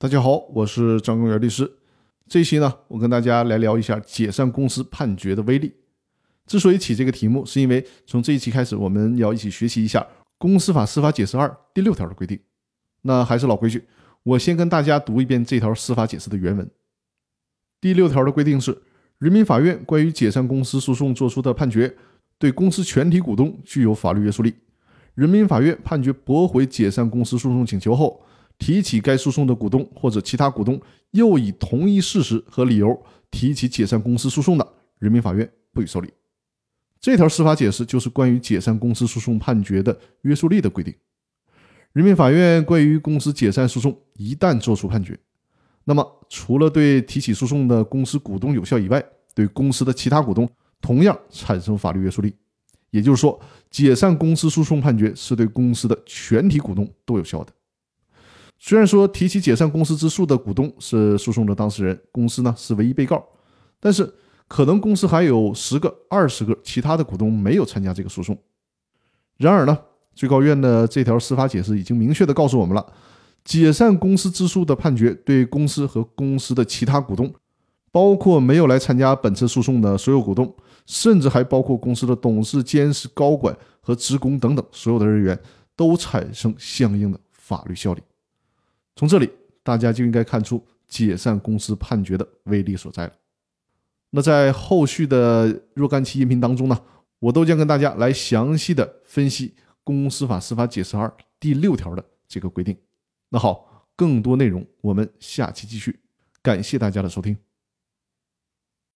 大家好，我是张公元律师。这一期呢，我跟大家来聊一下解散公司判决的威力。之所以起这个题目，是因为从这一期开始，我们要一起学习一下《公司法司法解释二》第六条的规定。那还是老规矩，我先跟大家读一遍这条司法解释的原文。第六条的规定是：人民法院关于解散公司诉讼作出的判决，对公司全体股东具有法律约束力。人民法院判决驳回解散公司诉讼请求后，提起该诉讼的股东或者其他股东又以同一事实和理由提起解散公司诉讼的，人民法院不予受理。这条司法解释就是关于解散公司诉讼判决的约束力的规定。人民法院关于公司解散诉讼一旦作出判决，那么除了对提起诉讼的公司股东有效以外，对公司的其他股东同样产生法律约束力。也就是说，解散公司诉讼判决是对公司的全体股东都有效的。虽然说提起解散公司之诉的股东是诉讼的当事人，公司呢是唯一被告，但是可能公司还有十个、二十个其他的股东没有参加这个诉讼。然而呢，最高院的这条司法解释已经明确的告诉我们了，解散公司之诉的判决对公司和公司的其他股东，包括没有来参加本次诉讼的所有股东，甚至还包括公司的董事、监事、高管和职工等等所有的人员，都产生相应的法律效力。从这里，大家就应该看出解散公司判决的威力所在了。那在后续的若干期音频当中呢，我都将跟大家来详细的分析《公司法司法解释二》第六条的这个规定。那好，更多内容我们下期继续。感谢大家的收听。